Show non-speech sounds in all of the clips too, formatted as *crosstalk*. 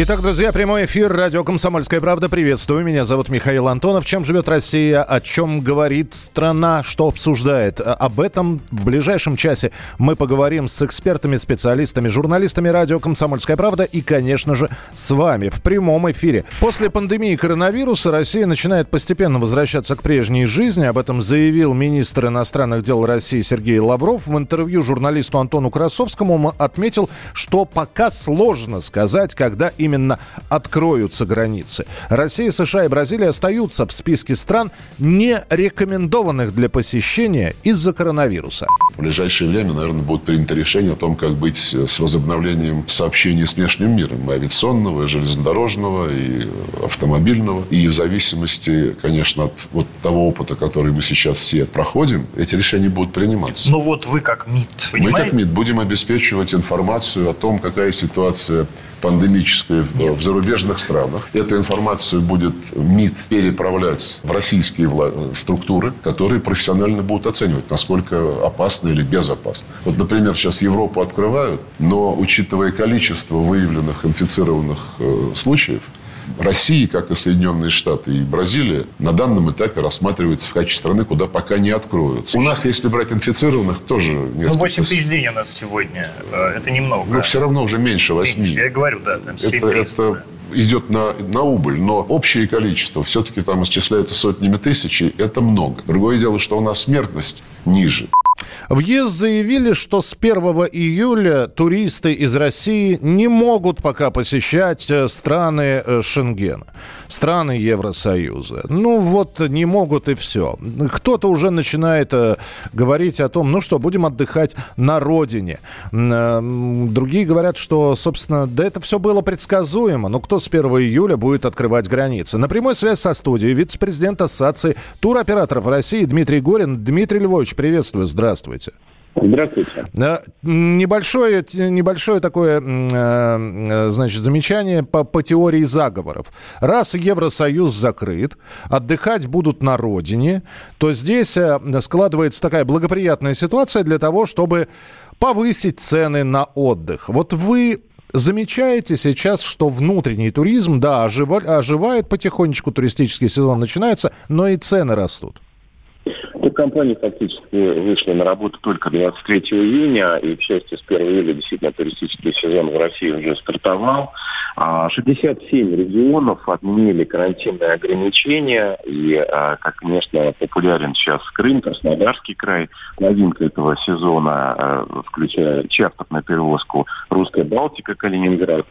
Итак, друзья, прямой эфир радио «Комсомольская правда». Приветствую, меня зовут Михаил Антонов. Чем живет Россия, о чем говорит страна, что обсуждает? Об этом в ближайшем часе мы поговорим с экспертами, специалистами, журналистами радио «Комсомольская правда» и, конечно же, с вами в прямом эфире. После пандемии коронавируса Россия начинает постепенно возвращаться к прежней жизни. Об этом заявил министр иностранных дел России Сергей Лавров. В интервью журналисту Антону Красовскому он отметил, что пока сложно сказать, когда именно именно откроются границы. Россия, США и Бразилия остаются в списке стран, не рекомендованных для посещения из-за коронавируса. В ближайшее время, наверное, будет принято решение о том, как быть с возобновлением сообщений с внешним миром. И авиационного, и железнодорожного, и автомобильного. И в зависимости, конечно, от вот того опыта, который мы сейчас все проходим, эти решения будут приниматься. Ну вот вы как МИД, понимаете? Мы как МИД будем обеспечивать информацию о том, какая ситуация пандемической в, зарубежных странах. Эту информацию будет МИД переправлять в российские структуры, которые профессионально будут оценивать, насколько опасно или безопасно. Вот, например, сейчас Европу открывают, но учитывая количество выявленных инфицированных э, случаев, Россия, как и Соединенные Штаты и Бразилия, на данном этапе рассматривается в качестве страны, куда пока не откроются. У нас, если брать инфицированных, тоже несколько... Ну, 8 тысяч день у нас сегодня. Э, это немного. Но все равно уже меньше 8. Меньше, я говорю, да. Там 7 это, это идет на, на убыль, но общее количество все-таки там исчисляется сотнями тысяч, и это много. Другое дело, что у нас смертность ниже. В ЕС заявили, что с 1 июля туристы из России не могут пока посещать э, страны э, Шенгена, страны Евросоюза. Ну вот не могут и все. Кто-то уже начинает э, говорить о том, ну что, будем отдыхать на родине. Другие говорят, что, собственно, да это все было предсказуемо. Но кто с 1 июля будет открывать границы? На прямой связь со студией вице-президент Ассоциации туроператоров России Дмитрий Горин. Дмитрий Львович, приветствую, здравствуйте. Здравствуйте. Здравствуйте. Небольшое, небольшое такое, э, значит, замечание по, по теории заговоров. Раз Евросоюз закрыт, отдыхать будут на родине, то здесь э, складывается такая благоприятная ситуация для того, чтобы повысить цены на отдых. Вот вы Замечаете сейчас, что внутренний туризм, да, ожива, оживает потихонечку, туристический сезон начинается, но и цены растут? Компании фактически вышли на работу только 23 июня, и, к счастью, с 1 июля действительно туристический сезон в России уже стартовал. 67 а, регионов отменили карантинные ограничения, и, а, как, конечно, популярен сейчас Крым, Краснодарский край, новинка этого сезона, а, включая чартов на перевозку Русская Балтика, Калининград.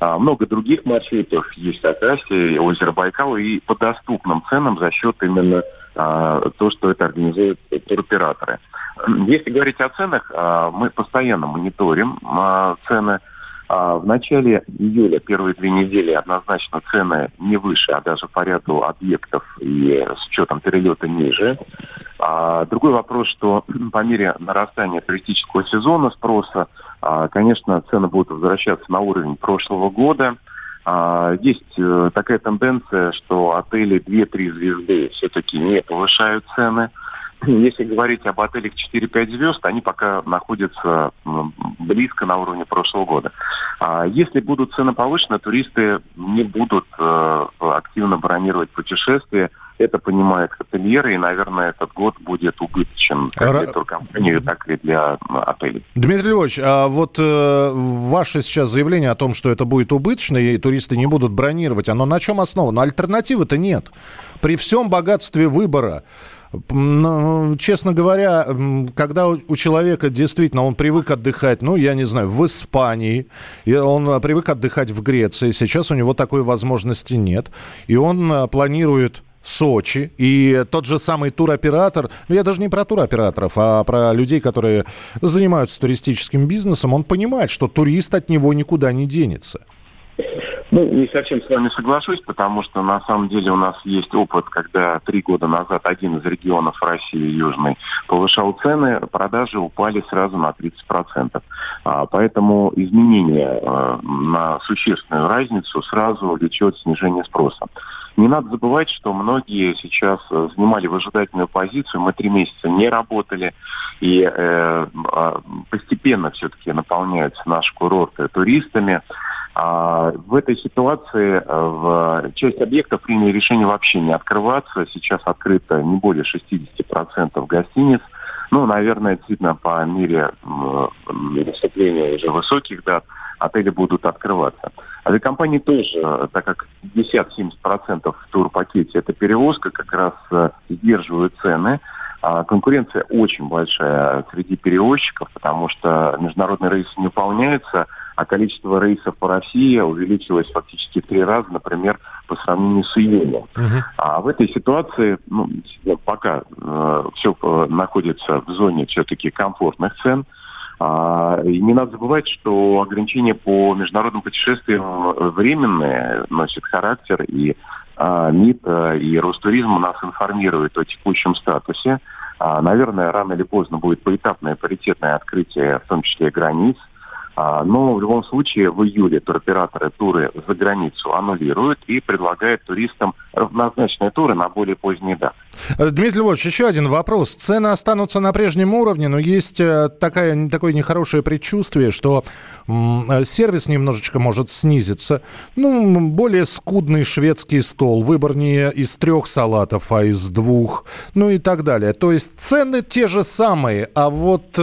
Много других маршрутов есть Акасия, озеро Байкал, и по доступным ценам за счет именно то, что это организуют туроператоры. Если говорить о ценах, а, мы постоянно мониторим а, цены. В начале июля, первые две недели, однозначно цены не выше, а даже по ряду объектов и с учетом перелета ниже. Другой вопрос, что *clears throat* по мере нарастания туристического сезона спроса, конечно, цены будут возвращаться на уровень прошлого года – а, есть э, такая тенденция, что отели 2-3 звезды все-таки не повышают цены. *clears throat* Если говорить об отелях 4-5 звезд, они пока находятся близко на уровне прошлого года. А если будут цены повышены, туристы не будут э, активно бронировать путешествия это понимают хотельеры, и, наверное, этот год будет убыточен как для туркомпании, так и для отелей. Дмитрий Львович, а вот э, ваше сейчас заявление о том, что это будет убыточно, и туристы не будут бронировать, оно на чем основано? Альтернативы-то нет. При всем богатстве выбора, ну, честно говоря, когда у человека действительно он привык отдыхать, ну, я не знаю, в Испании, и он привык отдыхать в Греции, сейчас у него такой возможности нет, и он э, планирует Сочи, и тот же самый туроператор, ну я даже не про туроператоров, а про людей, которые занимаются туристическим бизнесом, он понимает, что турист от него никуда не денется. Ну, не совсем с вами соглашусь, потому что на самом деле у нас есть опыт, когда три года назад один из регионов России, Южный, повышал цены, продажи упали сразу на 30%. А, поэтому изменение а, на существенную разницу сразу влечет снижение спроса. Не надо забывать, что многие сейчас занимали выжидательную позицию. Мы три месяца не работали, и э, а, постепенно все-таки наполняются наши курорты туристами. А в этой ситуации э, в часть объектов приняли решение вообще не открываться. Сейчас открыто не более 60% гостиниц. Ну, наверное, действительно, по мере наступления уже высоких дат отели будут открываться. Авиакомпании тоже, так как 50-70% в турпакете это перевозка, как раз э, сдерживают цены. А конкуренция очень большая среди перевозчиков, потому что международные рейсы не выполняются, а количество рейсов по России увеличилось фактически в три раза, например, по сравнению с июнем. Uh-huh. А в этой ситуации ну, пока э, все э, находится в зоне все-таки комфортных цен. А, и не надо забывать, что ограничения по международным путешествиям временные носят характер, и а, МИД а, и Ростуризм нас информируют о текущем статусе. А, наверное, рано или поздно будет поэтапное паритетное открытие, в том числе границ. А, но в любом случае в июле туроператоры туры за границу аннулируют и предлагают туристам равнозначные туры на более поздние даты. Э, Дмитрий Львович, еще один вопрос. Цены останутся на прежнем уровне, но есть э, такая, такое нехорошее предчувствие, что э, сервис немножечко может снизиться. Ну, более скудный шведский стол, выбор не из трех салатов, а из двух, ну и так далее. То есть цены те же самые, а вот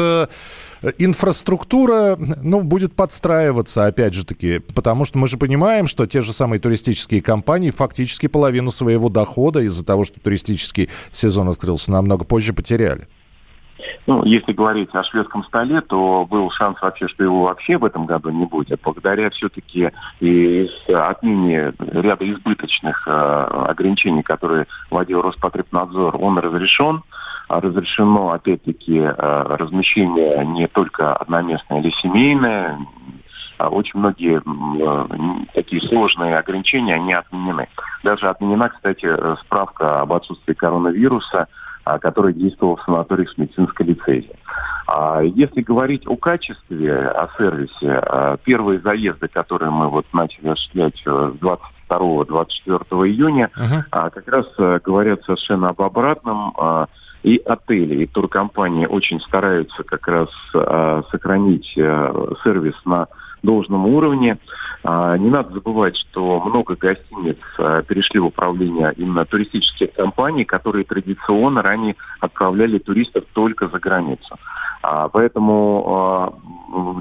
инфраструктура, ну, будет подстраиваться, опять же таки, потому что мы же понимаем, что те же самые туристические компании фактически половину своего дохода из-за того, что туристический сезон открылся намного позже, потеряли. Ну, если говорить о шведском столе, то был шанс вообще, что его вообще в этом году не будет. Благодаря все-таки и отмене ряда избыточных э, ограничений, которые вводил Роспотребнадзор, он разрешен. А разрешено, опять-таки, э, размещение не только одноместное или семейное, а очень многие э, такие сложные ограничения, они отменены. Даже отменена, кстати, э, справка об отсутствии коронавируса, который действовал в санаториях с медицинской лицензией. А если говорить о качестве, о сервисе, первые заезды, которые мы вот начали осуществлять 22-24 июня, uh-huh. как раз говорят совершенно об обратном и отели, и туркомпании очень стараются как раз э, сохранить э, сервис на должном уровне. Э, не надо забывать, что много гостиниц э, перешли в управление именно туристических компаний, которые традиционно ранее отправляли туристов только за границу. А, поэтому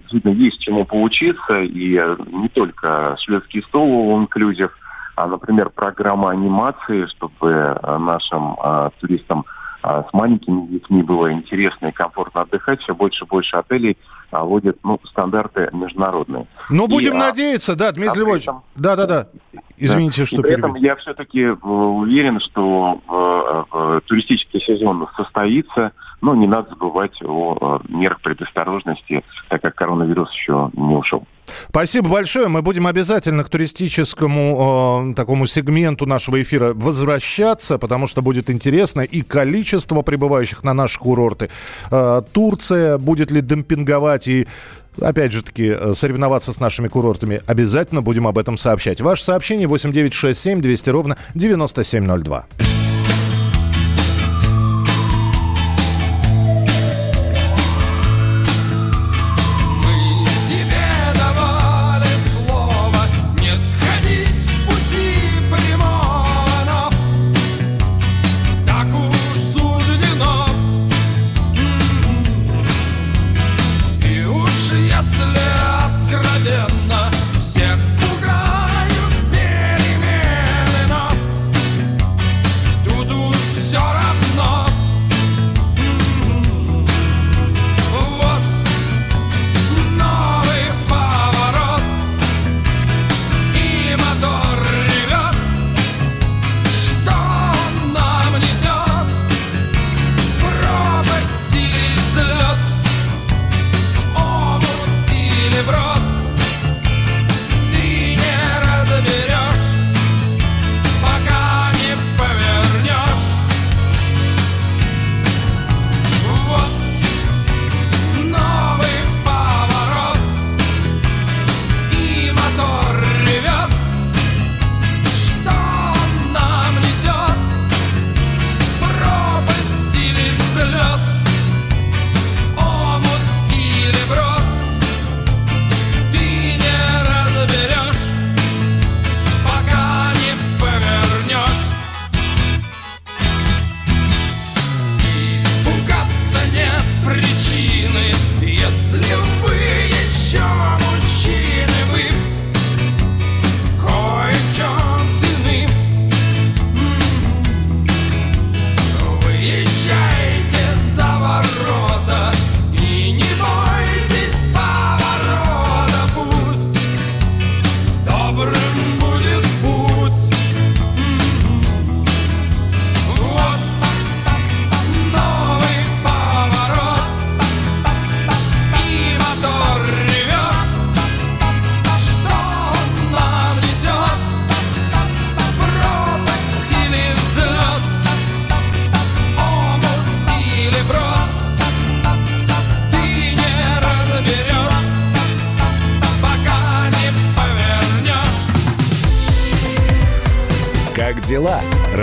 действительно есть чему поучиться, и не только шведский стол в инклюзив, а, например, программа анимации, чтобы нашим туристам а с маленькими детьми было интересно и комфортно отдыхать, все больше и больше отелей а, вводят ну, стандарты международные. Ну, будем и, а, надеяться, да, Дмитрий а Львович. Да, да, да. Извините, да. что и при этом я все-таки э, уверен, что э, э, туристический сезон состоится, но не надо забывать о мерах предосторожности, так как коронавирус еще не ушел. Спасибо большое. Мы будем обязательно к туристическому э, такому сегменту нашего эфира возвращаться, потому что будет интересно и количество прибывающих на наши курорты. Э, Турция будет ли демпинговать и опять же таки, э, соревноваться с нашими курортами. Обязательно будем об этом сообщать. Ваше сообщение 8967 200 ровно 9702.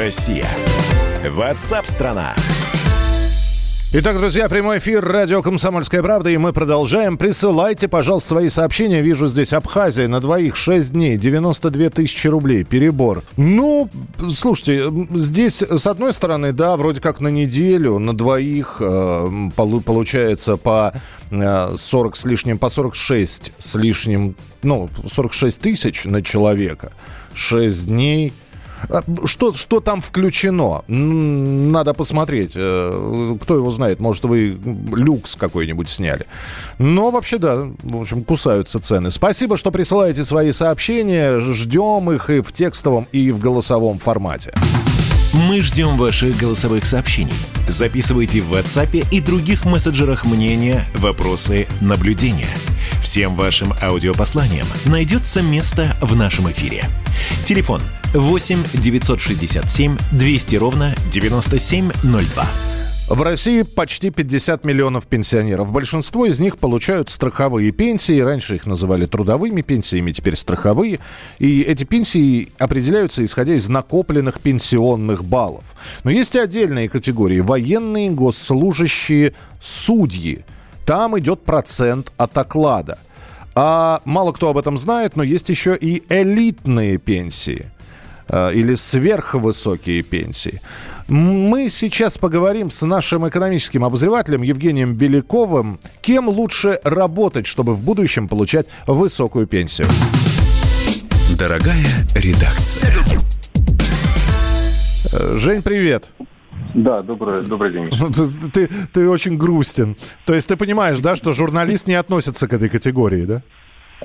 Россия? Ватсап-страна! Итак, друзья, прямой эфир радио «Комсомольская правда», и мы продолжаем. Присылайте, пожалуйста, свои сообщения. Вижу здесь Абхазия на двоих 6 дней, 92 тысячи рублей, перебор. Ну, слушайте, здесь, с одной стороны, да, вроде как на неделю, на двоих э, получается по э, 40 с лишним, по 46 с лишним, ну, 46 тысяч на человека. 6 дней – что, что там включено? Надо посмотреть. Э, кто его знает, может, вы люкс какой-нибудь сняли. Но вообще, да, в общем, кусаются цены. Спасибо, что присылаете свои сообщения. Ждем их и в текстовом, и в голосовом формате. Мы ждем ваших голосовых сообщений. Записывайте в WhatsApp и других мессенджерах мнения, вопросы, наблюдения. Всем вашим аудиопосланиям найдется место в нашем эфире. Телефон 8 967 200 ровно 9702. В России почти 50 миллионов пенсионеров. Большинство из них получают страховые пенсии. Раньше их называли трудовыми пенсиями, теперь страховые. И эти пенсии определяются исходя из накопленных пенсионных баллов. Но есть и отдельные категории. Военные, госслужащие, судьи. Там идет процент от оклада. А мало кто об этом знает, но есть еще и элитные пенсии или сверхвысокие пенсии. Мы сейчас поговорим с нашим экономическим обозревателем Евгением Беляковым, кем лучше работать, чтобы в будущем получать высокую пенсию. Дорогая редакция. Э, Жень, привет. Да, добрый, добрый день. *laughs* Ты, ты очень грустен. То есть ты понимаешь, да, что журналист не относится к этой категории, да?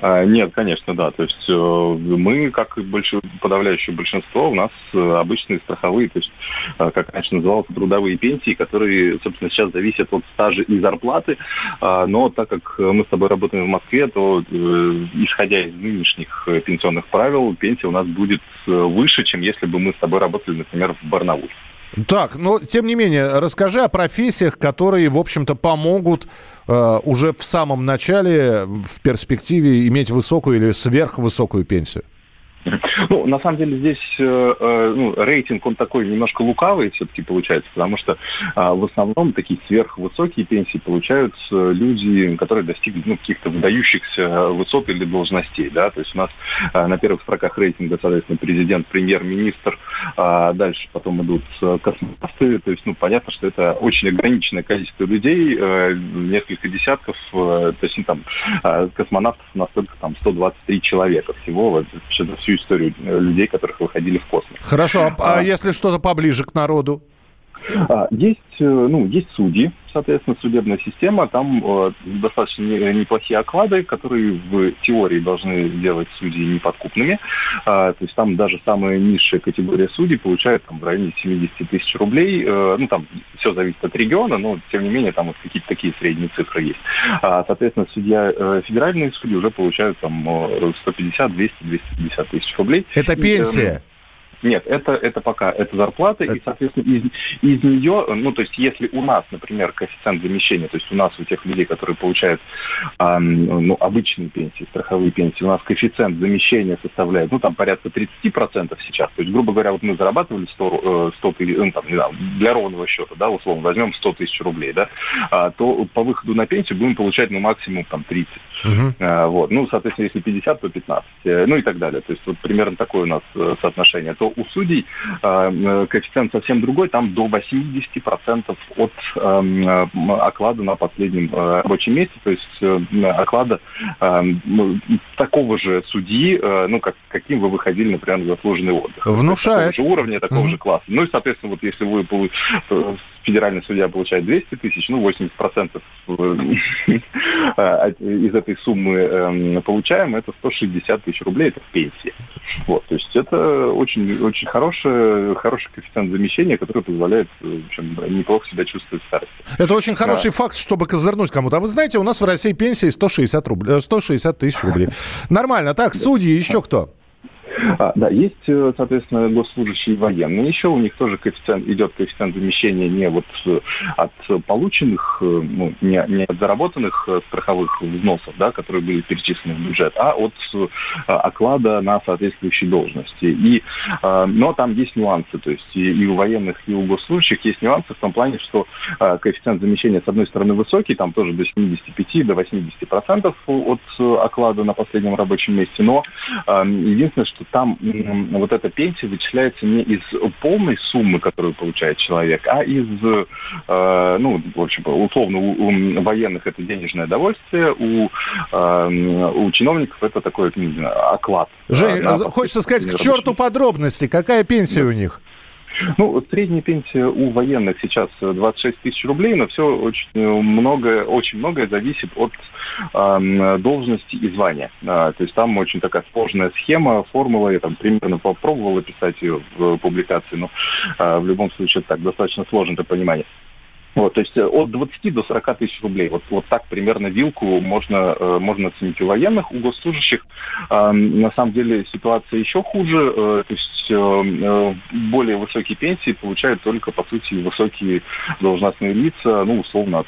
А, нет, конечно, да. То есть э, мы, как и больш... подавляющее большинство, у нас э, обычные страховые, то есть, э, как раньше называлось, трудовые пенсии, которые, собственно, сейчас зависят от стажа и зарплаты. А, но так как мы с тобой работаем в Москве, то, исходя из нынешних пенсионных правил, пенсия у нас будет выше, чем если бы мы с тобой работали, например, в Барнауле. Так, но тем не менее, расскажи о профессиях, которые, в общем-то, помогут э, уже в самом начале, в перспективе иметь высокую или сверхвысокую пенсию. Ну, на самом деле здесь э, э, ну, рейтинг, он такой немножко лукавый все-таки получается, потому что э, в основном такие сверхвысокие пенсии получают люди, которые достигли ну, каких-то выдающихся высот или должностей. Да? То есть у нас э, на первых строках рейтинга, соответственно, президент, премьер-министр, э, дальше потом идут космонавты. То есть, ну, понятно, что это очень ограниченное количество людей, э, несколько десятков, э, то есть, ну, там, э, космонавтов настолько там 123 человека всего, вот, всю историю э, людей, которых выходили в космос. Хорошо, а, а если что-то поближе к народу? А, есть, э, ну, есть судьи, соответственно, судебная система, там э, достаточно неплохие оклады, которые в теории должны делать судьи неподкупными. Э, то есть там даже самая низшая категория судей получает там, в районе 70 тысяч рублей. Э, ну, там все зависит от региона, но, тем не менее, там вот какие-то такие средние цифры есть. А, соответственно, судья, э, федеральные судьи уже получают там 150, 200, 250 тысяч рублей. Это пенсия? И, нет, это, это пока, это зарплата, это... и, соответственно, из, из нее, ну, то есть, если у нас, например, коэффициент замещения, то есть у нас, у тех людей, которые получают а, ну, обычные пенсии, страховые пенсии, у нас коэффициент замещения составляет, ну, там, порядка 30% сейчас. То есть, грубо говоря, вот мы зарабатывали 100, 100 э, ну, там, не знаю, для ровного счета, да, условно, возьмем 100 тысяч рублей, да, а, то по выходу на пенсию будем получать, ну, максимум, там, 30. Угу. А, вот, ну, соответственно, если 50, то 15, э, ну, и так далее. То есть, вот примерно такое у нас э, соотношение. То у судей э, коэффициент совсем другой, там до 80% от э, оклада на последнем э, рабочем месте, то есть э, оклада э, такого же судьи, э, ну, как, каким вы выходили, например, на заслуженный отдых. Внушает. Такого же уровня, такого mm-hmm. же класса. Ну и, соответственно, вот если вы федеральный судья получает 200 тысяч, ну, 80% э, *laughs* из этой суммы эм, получаем, это 160 тысяч рублей, это пенсия. Вот, то есть это очень, очень хороший, хороший коэффициент замещения, который позволяет в общем, неплохо себя чувствовать в старости. Это очень хороший да. факт, чтобы козырнуть кому-то. А вы знаете, у нас в России пенсия 160, рублей, 160 тысяч рублей. Нормально. Так, судьи, еще кто? А, да, есть, э, соответственно, госслужащие военные. Еще у них тоже коэффициент, идет коэффициент замещения не вот э, от полученных, э, ну, не, не от заработанных страховых взносов, да, которые были перечислены в бюджет, а от оклада на соответствующей должности. И, но там есть нюансы, то есть и, и у военных, и у госслужащих есть нюансы в том плане, что коэффициент замещения с одной стороны высокий, там тоже до 75, до 80 процентов от оклада на последнем рабочем месте, но единственное, что там вот эта пенсия вычисляется не из полной суммы, которую получает человек, а из, э, ну, в общем, условно, у, у военных это денежное довольствие, у, э, у чиновников это такой, не знаю, оклад. Жень, хочется сказать, к черту подробности, какая пенсия у них? Ну, средняя пенсия у военных сейчас 26 тысяч рублей, но все очень многое, очень многое зависит от э, должности и звания. А, то есть там очень такая сложная схема, формула, я там примерно попробовал описать ее в публикации, но э, в любом случае так достаточно сложно это понимание. Вот, то есть э, от 20 до 40 тысяч рублей. Вот, вот так примерно вилку можно, э, можно оценить у военных, у госслужащих. На самом деле ситуация еще хуже. Э, то есть более высокие пенсии получают только, по сути, высокие должностные лица, ну, условно, от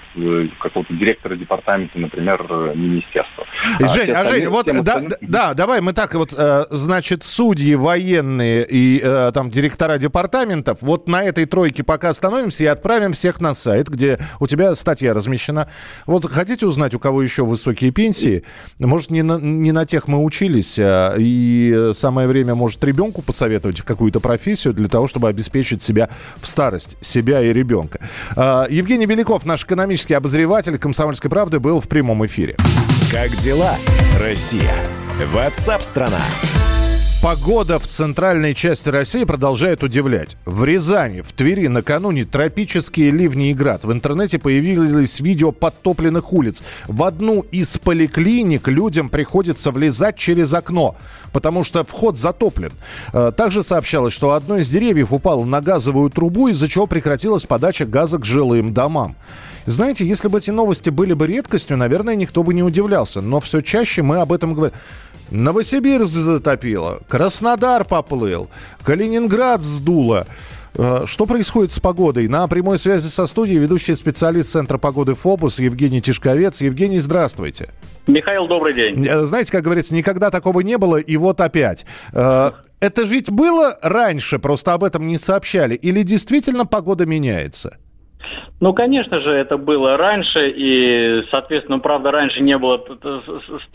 какого-то директора департамента, например, министерства. Жень, а, а Жень, вот, да, да, давай мы так вот, значит, судьи военные и там директора департаментов, вот на этой тройке пока остановимся и отправим всех на сайт сайт, где у тебя статья размещена. Вот хотите узнать, у кого еще высокие пенсии? Может, не на, не на тех мы учились, а, и самое время, может, ребенку посоветовать какую-то профессию для того, чтобы обеспечить себя в старость, себя и ребенка. А, Евгений Беляков, наш экономический обозреватель «Комсомольской правды», был в прямом эфире. Как дела, Россия? Ватсап-страна! Погода в центральной части России продолжает удивлять. В Рязани, в Твери накануне тропические ливни и град. В интернете появились видео подтопленных улиц. В одну из поликлиник людям приходится влезать через окно, потому что вход затоплен. Э, также сообщалось, что одно из деревьев упало на газовую трубу, из-за чего прекратилась подача газа к жилым домам. Знаете, если бы эти новости были бы редкостью, наверное, никто бы не удивлялся. Но все чаще мы об этом говорим. Новосибирск затопило, Краснодар поплыл, Калининград сдуло. Э, что происходит с погодой? На прямой связи со студией ведущий специалист Центра погоды ФОБУС Евгений Тишковец. Евгений, здравствуйте. Михаил, добрый день. Э, знаете, как говорится, никогда такого не было, и вот опять. Э, это ведь было раньше, просто об этом не сообщали. Или действительно погода меняется? Ну, конечно же, это было раньше, и, соответственно, правда, раньше не было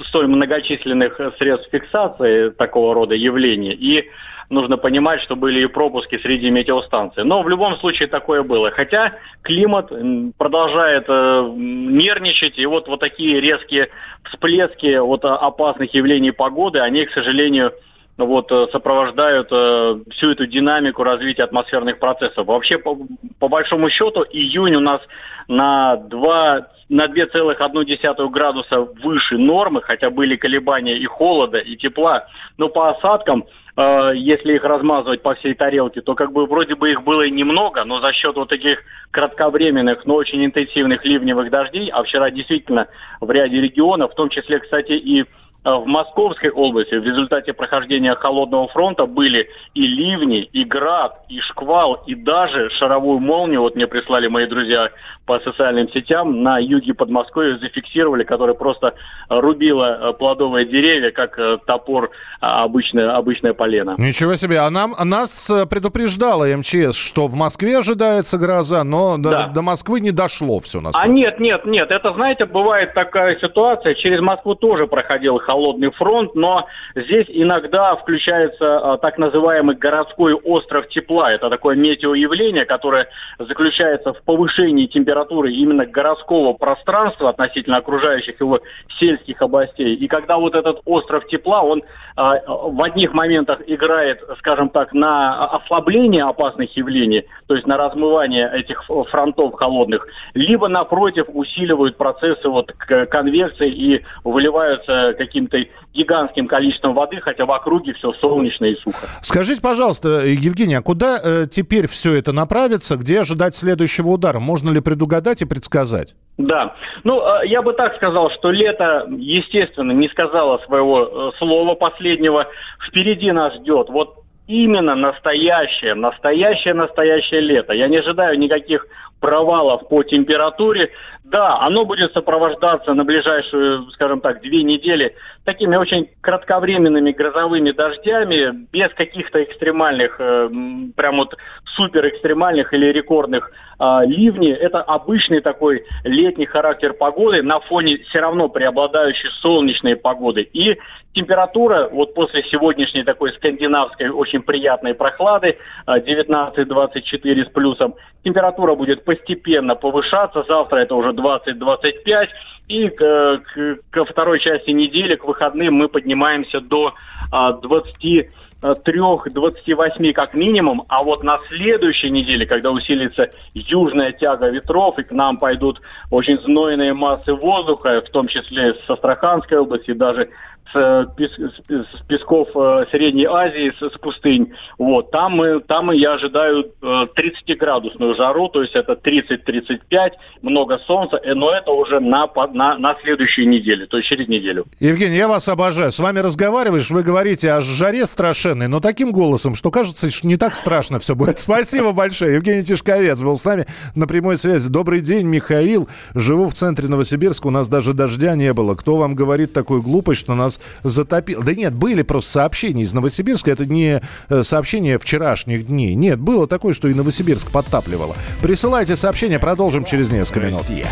столь многочисленных средств фиксации такого рода явлений, и нужно понимать, что были и пропуски среди метеостанций. Но в любом случае такое было. Хотя климат продолжает э, нервничать, и вот, вот такие резкие всплески вот опасных явлений погоды, они, к сожалению, вот, э, сопровождают э, всю эту динамику развития атмосферных процессов. Вообще, по, по большому счету, июнь у нас на 2 на 2,1 градуса выше нормы, хотя были колебания и холода, и тепла, но по осадкам, э, если их размазывать по всей тарелке, то как бы вроде бы их было и немного, но за счет вот таких кратковременных, но очень интенсивных ливневых дождей, а вчера действительно в ряде регионов, в том числе, кстати, и в Московской области в результате прохождения холодного фронта были и ливни, и град, и шквал, и даже шаровую молнию, вот мне прислали мои друзья по социальным сетям, на юге Подмосковья зафиксировали, которая просто рубила э, плодовые деревья, как э, топор а, обычное, обычное полено. Ничего себе, а нам, нас предупреждала МЧС, что в Москве ожидается гроза, но да. до, до Москвы не дошло все. Насколько. А нет, нет, нет, это, знаете, бывает такая ситуация, через Москву тоже проходил холодный холодный фронт, но здесь иногда включается а, так называемый городской остров тепла. Это такое метеоявление, которое заключается в повышении температуры именно городского пространства относительно окружающих его сельских областей. И когда вот этот остров тепла, он а, в одних моментах играет, скажем так, на ослабление опасных явлений, то есть на размывание этих фронтов холодных, либо напротив усиливают процессы вот конвекции и выливаются каким каким-то гигантским количеством воды, хотя в округе все солнечно и сухо. Скажите, пожалуйста, Евгений, а куда э, теперь все это направится? Где ожидать следующего удара? Можно ли предугадать и предсказать? Да. Ну, э, я бы так сказал, что лето, естественно, не сказала своего э, слова последнего. Впереди нас ждет вот именно настоящее, настоящее, настоящее лето. Я не ожидаю никаких провалов по температуре. Да, оно будет сопровождаться на ближайшую, скажем так, две недели такими очень кратковременными грозовыми дождями, без каких-то экстремальных, э, прям вот супер экстремальных или рекордных э, ливней. Это обычный такой летний характер погоды на фоне все равно преобладающей солнечной погоды. И температура вот после сегодняшней такой скандинавской очень приятной прохлады 19-24 э, с плюсом, температура будет постепенно повышаться. Завтра это уже 20-25. И к, к, ко второй части недели, к выходным, мы поднимаемся до а, 20 3-28 как минимум, а вот на следующей неделе, когда усилится южная тяга ветров, и к нам пойдут очень знойные массы воздуха, в том числе с Астраханской области, даже с, с песков э, Средней Азии, с, с пустынь. Вот, там, мы, там я ожидаю 30-градусную э, жару, то есть это 30-35, много солнца, э, но это уже на, на, на следующую неделю, то есть через неделю. Евгений, я вас обожаю. С вами разговариваешь, вы говорите о жаре страшенной, но таким голосом, что кажется, что не так страшно все будет. *laughs* Спасибо большое. Евгений Тишковец был с нами на прямой связи. Добрый день, Михаил. Живу в центре Новосибирска, у нас даже дождя не было. Кто вам говорит такую глупость, что нас затопило. Да нет, были просто сообщения из Новосибирска. Это не э, сообщения вчерашних дней. Нет, было такое, что и Новосибирск подтапливало. Присылайте сообщения, продолжим через несколько минут. Россия.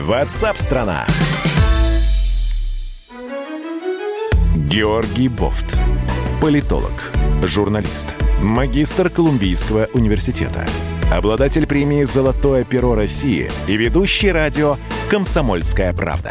Ватсап-страна! Георгий Бофт. Политолог, журналист, магистр Колумбийского университета, обладатель премии «Золотое перо России» и ведущий радио «Комсомольская правда»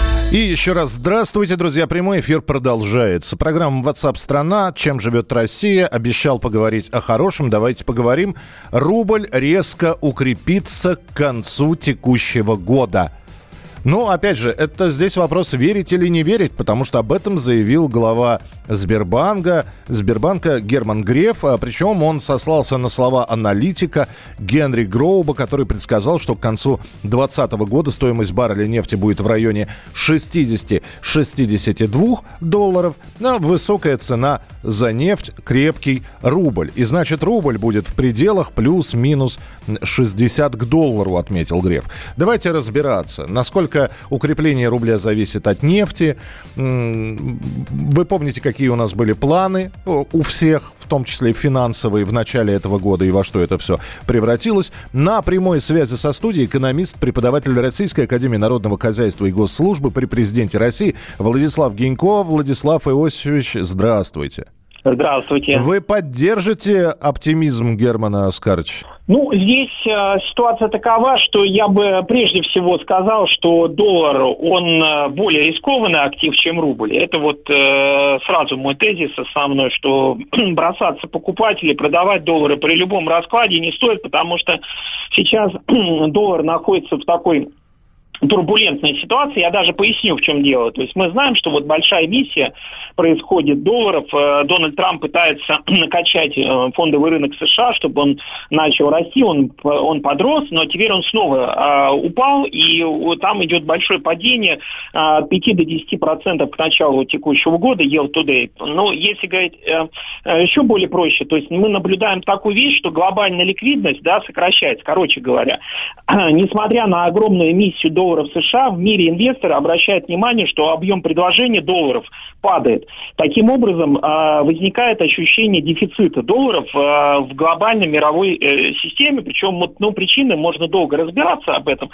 И еще раз здравствуйте, друзья. Прямой эфир продолжается. Программа WhatsApp страна Чем живет Россия?» Обещал поговорить о хорошем. Давайте поговорим. Рубль резко укрепится к концу текущего года. Ну, опять же, это здесь вопрос, верить или не верить, потому что об этом заявил глава Сбербанка, Сбербанка Герман Греф, а причем он сослался на слова аналитика Генри Гроуба, который предсказал, что к концу 2020 года стоимость барреля нефти будет в районе 60-62 долларов, а высокая цена за нефть крепкий рубль. И значит, рубль будет в пределах плюс-минус 60 к доллару, отметил Греф. Давайте разбираться, насколько насколько укрепление рубля зависит от нефти. Вы помните, какие у нас были планы у всех, в том числе финансовые, в начале этого года и во что это все превратилось. На прямой связи со студией экономист, преподаватель Российской Академии Народного Хозяйства и Госслужбы при президенте России Владислав Гинько. Владислав Иосифович, здравствуйте. Здравствуйте. Вы поддержите оптимизм Германа Оскаровича? Ну, здесь э, ситуация такова, что я бы прежде всего сказал, что доллар, он э, более рискованный актив, чем рубль. Это вот э, сразу мой тезис основной, что *clears throat* бросаться покупать или продавать доллары при любом раскладе не стоит, потому что сейчас *clears throat* доллар находится в такой турбулентной ситуации. Я даже поясню, в чем дело. То есть мы знаем, что вот большая миссия происходит долларов. Э, Дональд Трамп пытается *clears throat* накачать э, фондовый рынок США, чтобы он начал расти. Он, он подрос, но теперь он снова э, упал, и там идет большое падение от 5 до 10 процентов к началу текущего года, yield today. Но если говорить еще более проще, то есть мы наблюдаем такую вещь, что глобальная ликвидность да, сокращается. Короче говоря, *clears throat* несмотря на огромную миссию долларов долларов США, в мире инвесторы обращают внимание, что объем предложения долларов падает. Таким образом, э, возникает ощущение дефицита долларов э, в глобальной мировой э, системе, причем ну, причины можно долго разбираться об этом.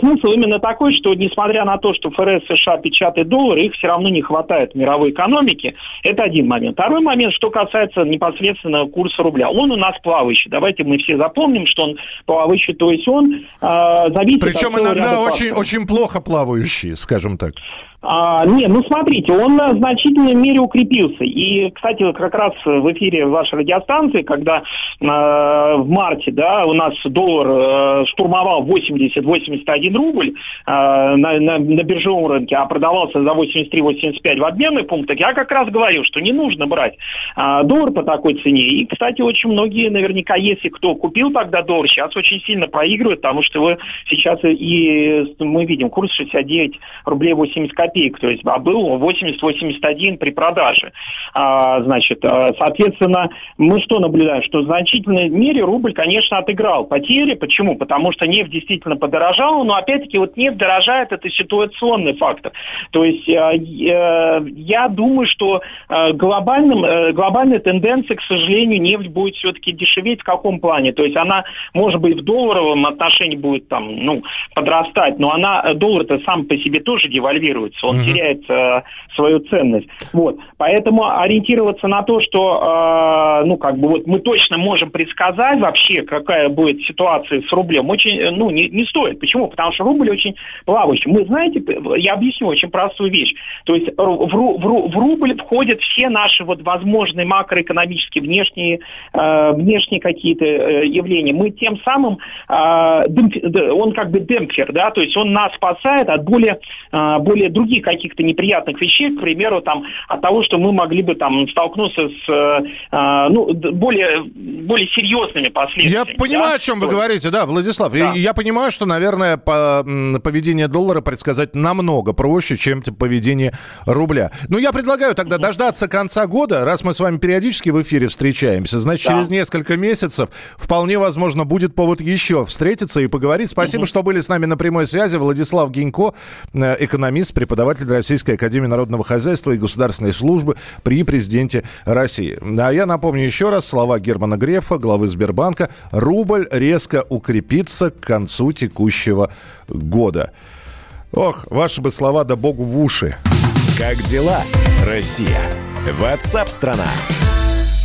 Смысл именно такой, что несмотря на то, что ФРС США печатает доллары, их все равно не хватает в мировой экономике. Это один момент. Второй момент, что касается непосредственно курса рубля. Он у нас плавающий. Давайте мы все запомним, что он плавающий, то есть он э, зависит Причем от иногда очень, очень плохо плавающий, скажем так. А, не, ну смотрите, он в значительной мере укрепился. И, кстати, как раз в эфире вашей радиостанции, когда э, в марте да, у нас доллар э, штурмовал 80-81 рубль э, на, на, на биржевом рынке, а продавался за 83-85 в обменных пунктах, я как раз говорил, что не нужно брать э, доллар по такой цене. И, кстати, очень многие наверняка, если кто купил тогда доллар, сейчас очень сильно проигрывают, потому что вы сейчас и мы видим курс 69 рублей 80 копеек копеек, то есть, а был 80-81 при продаже. А, значит, а, соответственно, мы что наблюдаем? Что в значительной мере рубль, конечно, отыграл потери. Почему? Потому что нефть действительно подорожала, но опять-таки вот нефть дорожает, это ситуационный фактор. То есть а, я думаю, что а, глобальным, э, глобальная тенденция, к сожалению, нефть будет все-таки дешеветь в каком плане? То есть она, может быть, в долларовом отношении будет там, ну, подрастать, но она, доллар-то сам по себе тоже девальвируется он угу. теряет э, свою ценность. Вот. Поэтому ориентироваться на то, что э, ну, как бы вот мы точно можем предсказать вообще, какая будет ситуация с рублем, очень, э, ну, не, не стоит. Почему? Потому что рубль очень плавающий. Мы, знаете, я объясню очень простую вещь. То есть в, в, в, в рубль входят все наши вот возможные макроэкономические внешние, э, внешние какие-то э, явления. Мы тем самым, э, демп, он как бы демпфер, да, то есть он нас спасает от более, э, более других других каких-то неприятных вещей, к примеру, там, от того, что мы могли бы там столкнуться с э, ну, более, более серьезными последствиями. Я понимаю, да? о чем вы говорите, да, Владислав. Да. Я, я понимаю, что, наверное, по, поведение доллара предсказать намного проще, чем поведение рубля. Но я предлагаю тогда дождаться конца года, раз мы с вами периодически в эфире встречаемся, значит, да. через несколько месяцев вполне возможно будет повод еще встретиться и поговорить. Спасибо, угу. что были с нами на прямой связи. Владислав Гинько, э, экономист, преподаватель преподаватель Российской Академии Народного Хозяйства и Государственной службы при президенте России. А я напомню еще раз слова Германа Грефа, главы Сбербанка. Рубль резко укрепится к концу текущего года. Ох, ваши бы слова да богу в уши. Как дела, Россия? Ватсап-страна!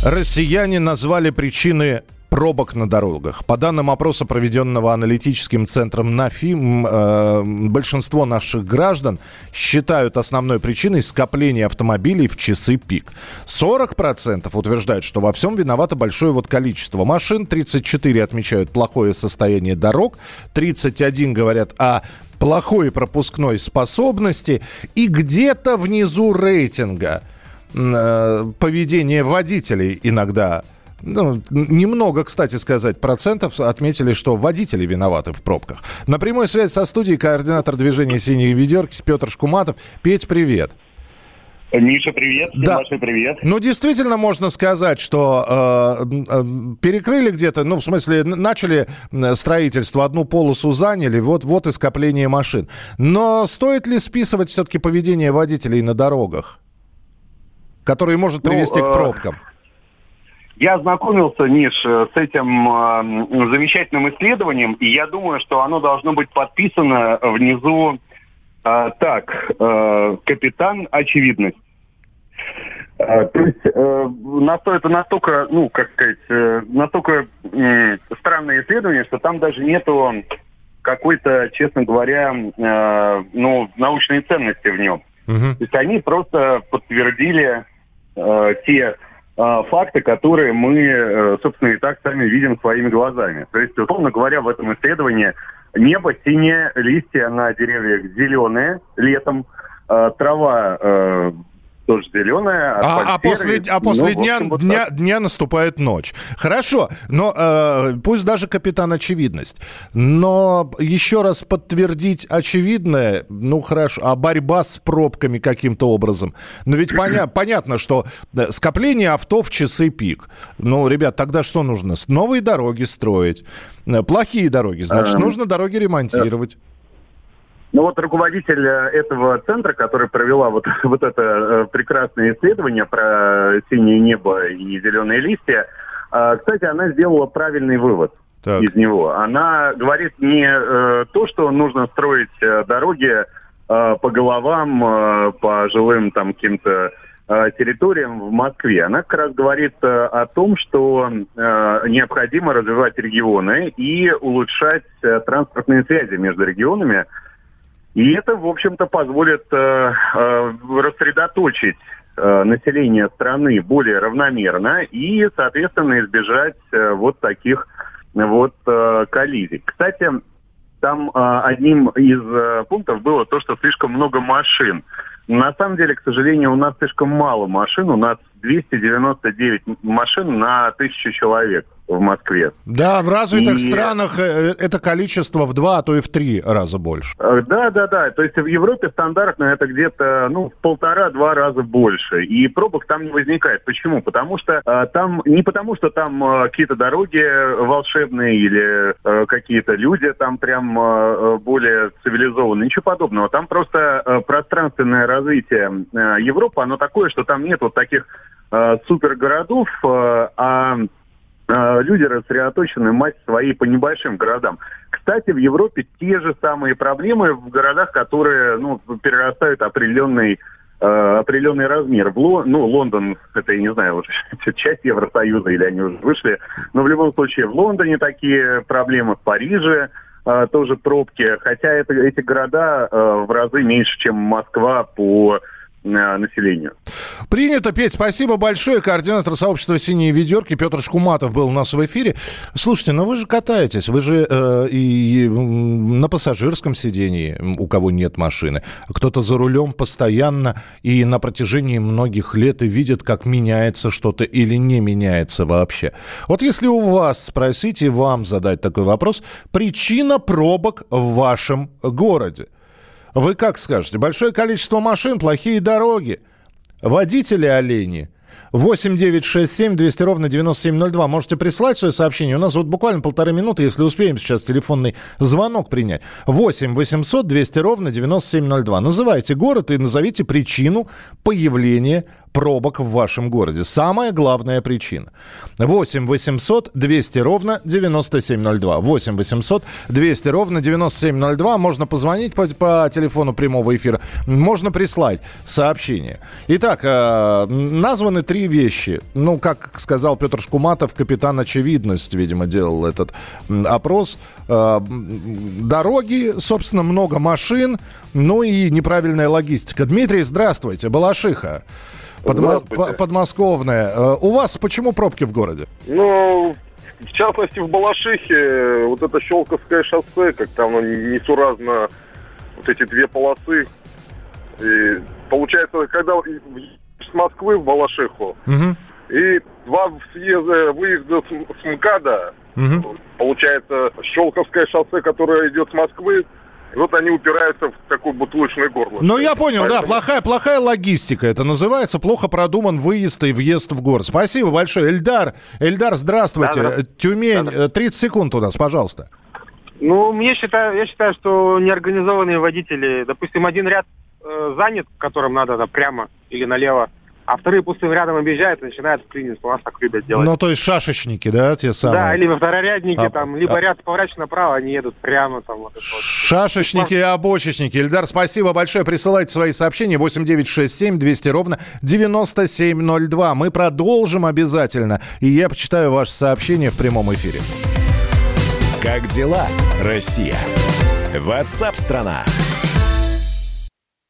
Россияне назвали причины пробок на дорогах. По данным опроса, проведенного аналитическим центром НАФИ, э, большинство наших граждан считают основной причиной скопления автомобилей в часы пик. 40% утверждают, что во всем виновато большое вот количество машин, 34 отмечают плохое состояние дорог, 31 говорят о плохой пропускной способности и где-то внизу рейтинга э, поведение водителей иногда ну, немного, кстати сказать, процентов отметили, что водители виноваты в пробках. На прямой связи со студией координатор движения «Синие ведерки» Петр Шкуматов. Петь, привет. Миша, привет. Да. Маша, привет. Ну, действительно можно сказать, что э, э, перекрыли где-то, ну, в смысле, начали строительство, одну полосу заняли, вот, вот и скопление машин. Но стоит ли списывать все-таки поведение водителей на дорогах, которое может ну, привести ну, к пробкам? Э... Я ознакомился, Миш, с этим э, замечательным исследованием, и я думаю, что оно должно быть подписано внизу э, так, э, капитан очевидность. Э, то есть э, это настолько, ну, как сказать, э, настолько э, странное исследование, что там даже нету какой-то, честно говоря, э, ну, научной ценности в нем. Uh-huh. То есть они просто подтвердили э, те факты, которые мы, э, собственно, и так сами видим своими глазами. То есть, условно говоря, в этом исследовании небо синее, листья на деревьях зеленые летом, а, трава э, тоже зеленая. А, а после, а после ну, дня, общем, вот дня, дня наступает ночь. Хорошо, но э, пусть даже капитан очевидность. Но еще раз подтвердить очевидное, ну хорошо, а борьба с пробками каким-то образом. Но ведь поня- *clears throat* понятно, что э, скопление авто в часы пик. Ну, ребят, тогда что нужно? Новые дороги строить. Э, плохие дороги, значит, эм, нужно дороги ремонтировать. Ну вот руководитель э, этого центра, который провела вот, *laughs* вот это э, прекрасное исследование про синее небо и зеленые листья, э, кстати, она сделала правильный вывод так. из него. Она говорит не то, что нужно строить дороги по головам, по жилым там каким-то территориям в Москве. Она как раз говорит о том, что необходимо развивать регионы и улучшать транспортные связи между регионами, и это, в общем-то, позволит э, э, рассредоточить э, население страны более равномерно и, соответственно, избежать э, вот таких вот э, коллизий. Кстати, там э, одним из э, пунктов было то, что слишком много машин. На самом деле, к сожалению, у нас слишком мало машин. У нас 299 машин на тысячу человек в Москве. Да, в развитых и... странах э, э, это количество в два, а то и в три раза больше. Э, да, да, да. То есть в Европе стандартно это где-то ну, в полтора-два раза больше. И пробок там не возникает. Почему? Потому что э, там, не потому что там э, какие-то дороги волшебные или э, какие-то люди там прям э, более цивилизованные. Ничего подобного. Там просто э, пространственное развитие э, Европы, оно такое, что там нет вот таких э, супергородов, э, а люди рассредоточены мать свои по небольшим городам. Кстати, в Европе те же самые проблемы в городах, которые ну, перерастают определенный э, определенный размер. В Ло... Ну, Лондон, это, я не знаю, уже *laughs* часть Евросоюза, или они уже вышли. Но в любом случае, в Лондоне такие проблемы, в Париже э, тоже пробки. Хотя это, эти города э, в разы меньше, чем Москва по Э, населению. Принято, Петь, спасибо большое. Координатор сообщества «Синие ведерки» Петр Шкуматов был у нас в эфире. Слушайте, ну вы же катаетесь, вы же э, и на пассажирском сидении, у кого нет машины. Кто-то за рулем постоянно и на протяжении многих лет и видит, как меняется что-то или не меняется вообще. Вот если у вас спросить и вам задать такой вопрос, причина пробок в вашем городе – вы как скажете? Большое количество машин, плохие дороги. Водители олени – 8 9 6 7 200 ровно 9702. Можете прислать свое сообщение. У нас вот буквально полторы минуты, если успеем сейчас телефонный звонок принять. 8 800 200 ровно 9702. Называйте город и назовите причину появления пробок в вашем городе. Самая главная причина. 8 800 200 ровно 9702. 8 800 200 ровно 9702. Можно позвонить по, по телефону прямого эфира. Можно прислать сообщение. Итак, э, названы три вещи. Ну, как сказал Петр Шкуматов, капитан Очевидность, видимо, делал этот опрос. Э, дороги, собственно, много машин, ну и неправильная логистика. Дмитрий, здравствуйте. Балашиха. Подмо- подмосковная. Э, у вас почему пробки в городе? Ну, в частности, в Балашихе вот это Щелковское шоссе, как там несуразно вот эти две полосы. И получается, когда с Москвы в Балашиху, угу. и два съезда, выезда с, с МКАДа, угу. получается, Щелковское шоссе, которое идет с Москвы, вот они упираются в такую бутылочную горло. Ну, я понял, Поэтому... да, плохая, плохая логистика. Это называется плохо продуман выезд и въезд в город. Спасибо большое. Эльдар, Эльдар, здравствуйте. Да, да. Тюмень, да, да. 30 секунд у нас, пожалуйста. Ну, мне считаю, я считаю, что неорганизованные водители, допустим, один ряд э, занят, которым надо да, прямо или налево, а вторые пустым рядом объезжают и начинают клинить. У нас так любят делать. Ну, то есть шашечники, да, те самые? Да, либо второрядники, а, там, либо а... ряд поворачиваешь направо, они едут прямо там. Вот Шашечники и обочечники. Ильдар, спасибо большое. Присылайте свои сообщения 8967 200 ровно 9702. Мы продолжим обязательно. И я почитаю ваше сообщение в прямом эфире. Как дела, Россия? Ватсап-страна!